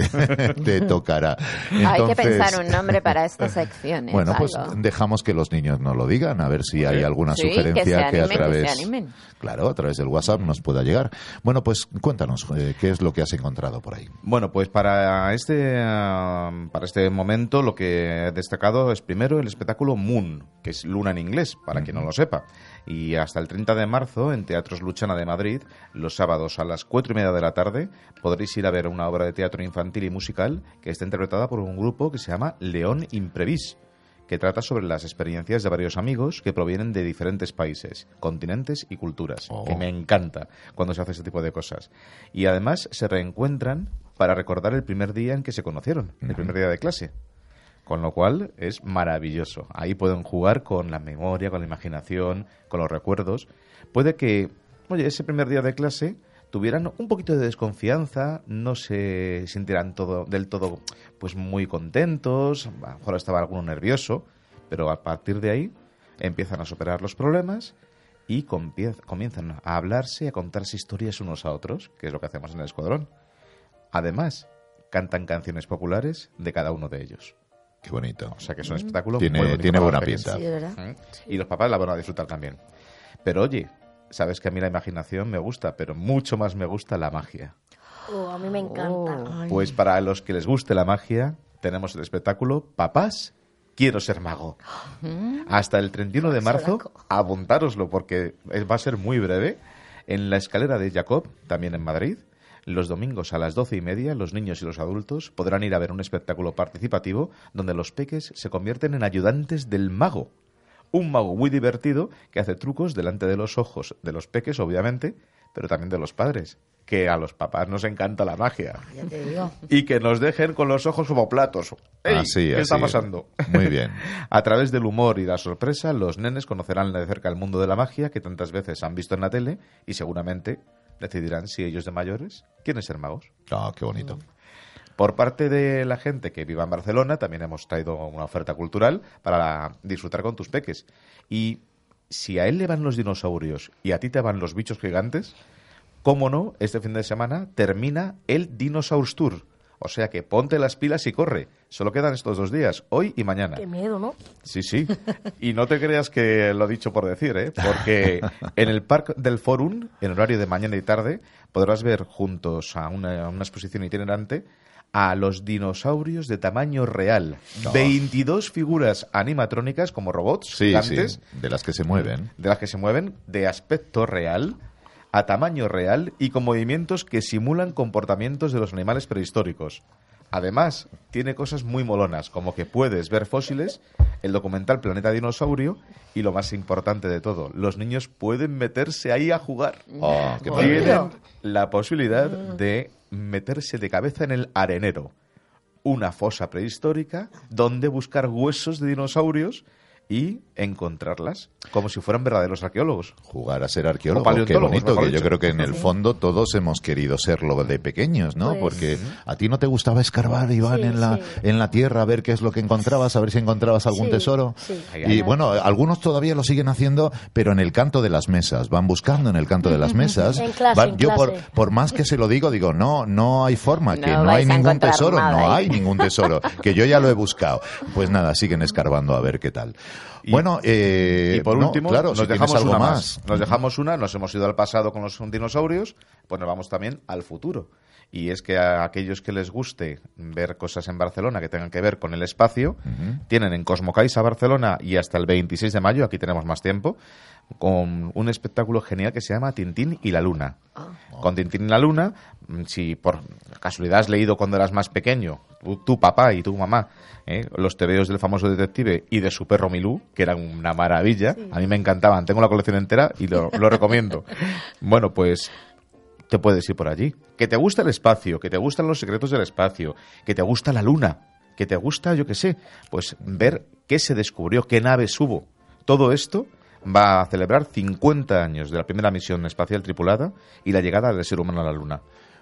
te tocará. Hay que pensar un nombre para esta sección. ¿eh, Bueno, pues dejamos que los niños nos lo digan, a ver si hay alguna Sí, que sugerencia que, a animen, que través, se animen. claro, a través del WhatsApp nos pueda llegar. Bueno, pues cuéntanos eh, qué es lo que has encontrado por ahí. Bueno, pues para este, ah, para este momento lo que he destacado es primero el espectáculo Moon, que es luna en inglés, para quien no lo sepa. Y hasta el 30 de marzo en Teatros Luchana de Madrid, los sábados a las cuatro y media de la tarde, podréis ir a ver una obra de teatro infantil y musical que está interpretada por un grupo que se llama León Imprevis que trata sobre las experiencias de varios amigos que provienen de diferentes países, continentes y culturas, Oh. que me encanta cuando se hace este tipo de cosas. Y además se reencuentran para recordar el primer día en que se conocieron, el primer día de clase. Con lo cual es maravilloso. Ahí pueden jugar con la memoria, con la imaginación, con los recuerdos. Puede que, oye, ese primer día de clase tuvieran un poquito de desconfianza, no se sintieran todo, del todo pues muy contentos, a lo mejor estaba alguno nervioso, pero a partir de ahí empiezan a superar los problemas y comienzan a hablarse y a contarse historias unos a otros, que es lo que hacemos en el escuadrón. Además, cantan canciones populares de cada uno de ellos. Qué bonito. O sea que es un espectáculo Tiene- muy bonito tiene buena pinta. Sí, ¿verdad? ¿Mm? Y los papás la van a disfrutar también. Pero oye, sabes que a mí la imaginación me gusta, pero mucho más me gusta la magia. Oh, a mí me encanta. Pues para los que les guste la magia, tenemos el espectáculo Papás, quiero ser mago. Hasta el 31 de marzo, apuntároslo porque va a ser muy breve. En la escalera de Jacob, también en Madrid, los domingos a las doce y media, los niños y los adultos podrán ir a ver un espectáculo participativo donde los peques se convierten en ayudantes del mago. Un mago muy divertido que hace trucos delante de los ojos de los peques, obviamente, pero también de los padres. Que a los papás nos encanta la magia. Ya te digo. Y que nos dejen con los ojos como platos. ¡Ey! Así, ¿Qué está pasando? Muy bien. A través del humor y la sorpresa, los nenes conocerán de cerca el mundo de la magia que tantas veces han visto en la tele y seguramente decidirán si ellos de mayores quieren ser magos. Ah, qué bonito. Por parte de la gente que viva en Barcelona, también hemos traído una oferta cultural para disfrutar con tus peques. Y si a él le van los dinosaurios y a ti te van los bichos gigantes, cómo no, este fin de semana termina el Dinosaurs Tour. O sea que ponte las pilas y corre. Solo quedan estos dos días, hoy y mañana. Qué miedo, ¿no? Sí, sí. Y no te creas que lo he dicho por decir, ¿eh? Porque en el Parque del Forum, en horario de mañana y tarde, podrás ver juntos a una, a una exposición itinerante a los dinosaurios de tamaño real. No. 22 figuras animatrónicas como robots Sí, gigantes, sí, de las que se mueven. de las que se mueven de aspecto real, a tamaño real y con movimientos que simulan comportamientos de los animales prehistóricos. Además, tiene cosas muy molonas, como que puedes ver fósiles, el documental Planeta Dinosaurio y lo más importante de todo, los niños pueden meterse ahí a jugar. Oh, qué Tienen la posibilidad de meterse de cabeza en el arenero, una fosa prehistórica donde buscar huesos de dinosaurios y encontrarlas como si fueran verdaderos arqueólogos. Jugar a ser arqueólogo, qué bonito, que yo creo que en el fondo todos hemos querido serlo de pequeños, ¿no? Pues- Porque a ti no te gustaba escarbar, Iván, Sí, en, la, sí. en la tierra, a ver qué es lo que encontrabas, a ver si encontrabas algún Sí, tesoro. sí. Y bueno, algunos todavía lo siguen haciendo, pero en el canto de las mesas, van buscando en el canto de las mesas. En clase, Van- en yo por, clase. por más que se lo digo, digo, no, no hay forma, que No hay ningún tesoro, nada no ahí. hay ningún tesoro, que yo ya lo he buscado. Pues nada, siguen escarbando a ver qué tal. Bueno, eh, y por no, último, claro, nos si dejamos algo una más. más. Nos dejamos una, nos hemos ido al pasado con los dinosaurios, pues nos vamos también al futuro. Y es que a aquellos que les guste ver cosas en Barcelona que tengan que ver con el espacio, tienen en Cosmocaixa Barcelona y hasta el 26 de mayo, aquí tenemos más tiempo, con un espectáculo genial que se llama Tintín y la Luna. Con Tintín y la Luna, mm, si por casualidad has leído cuando eras más pequeño, tu, tu papá y tu mamá, ¿eh? los tebeos del famoso detective y de su perro Milú, que eran una maravilla, a mí me encantaban, tengo la colección entera y lo, lo recomiendo. bueno, pues te puedes ir por allí. Que te gusta el espacio, que te gustan los secretos del espacio, que te gusta la luna, que te gusta, yo qué sé, pues ver qué se descubrió, qué naves hubo. Todo esto va a celebrar 50 años de la primera misión espacial tripulada y la llegada del ser humano a la luna.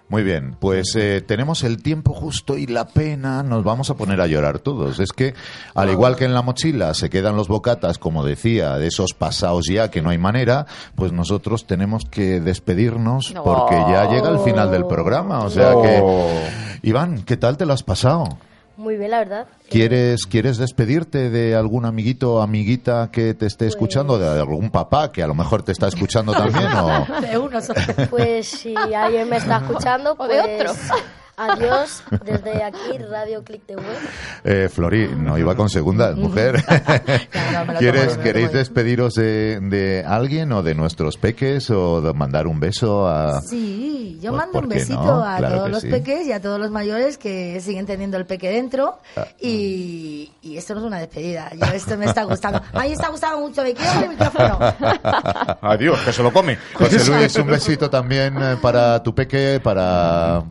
Muy bien, pues eh, tenemos el tiempo justo y la pena, nos vamos a poner a llorar todos. Es que, al igual que en la mochila se quedan los bocatas, como decía, de esos pasados ya que no hay manera, pues nosotros tenemos que despedirnos porque ya llega el final del programa. O sea que, Iván, ¿qué tal te lo has pasado? Muy bien, la verdad. ¿Quieres, ¿Quieres despedirte de algún amiguito o amiguita que te esté escuchando? ¿De algún papá que a lo mejor te está escuchando también? O... De uno solo. Pues si alguien me está escuchando, O pues de otro. Adiós desde aquí, Radio Click de Web. Eh, Flori, no iba con segunda, mujer. ¿Quieres, tomo, ¿Queréis despediros de, de alguien o de nuestros peques o de mandar un beso a... Sí, yo Pues, mando ¿por un besito no? a Claro todos los sí. peques y a todos los mayores que siguen teniendo el peque dentro. Ah. Y, y esto no es una despedida. Yo, esto me está gustando. A mí me está gustando mucho. Me quiero el micrófono. Adiós, que se lo come. José Luis, un besito también eh, para tu peque, para...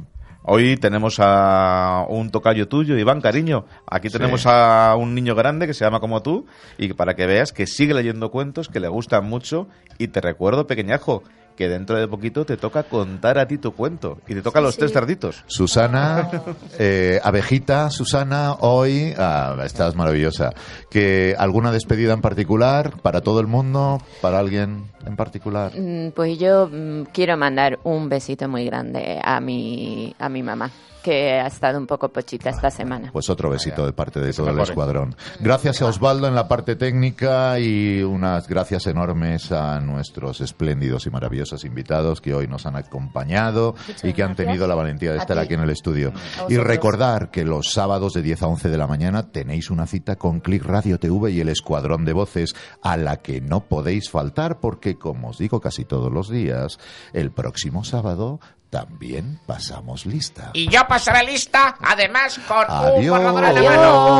Hoy tenemos a un tocayo tuyo, Iván, cariño. Aquí tenemos a un niño grande que se llama como tú y para que veas que sigue leyendo cuentos, que le gustan mucho. Y te recuerdo, pequeñajo, que dentro de poquito te toca contar a ti tu cuento. Y te toca los tres cerditos. Susana, eh, abejita, Susana, hoy ah, estás maravillosa. Que alguna despedida en particular para todo el mundo, para alguien en particular. Mm, Pues yo mm, quiero mandar un besito muy grande a mi, a mi mamá, que ha estado un poco pochita esta semana. Pues otro besito de parte de todo el escuadrón. Gracias a Osvaldo en la parte técnica y unas gracias enormes a nuestros espléndidos y maravillosos invitados que hoy nos han acompañado y que han tenido la valentía de estar aquí en el estudio. Y recordar que los sábados de 10 a 11 de la mañana tenéis una cita con Click Radio TV y el escuadrón de voces a la que no podéis faltar porque, como os digo casi todos los días, el próximo sábado también pasamos lista. Y yo pasaré lista, además, con Adiós. un borrador en la mano.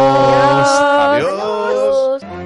Adiós.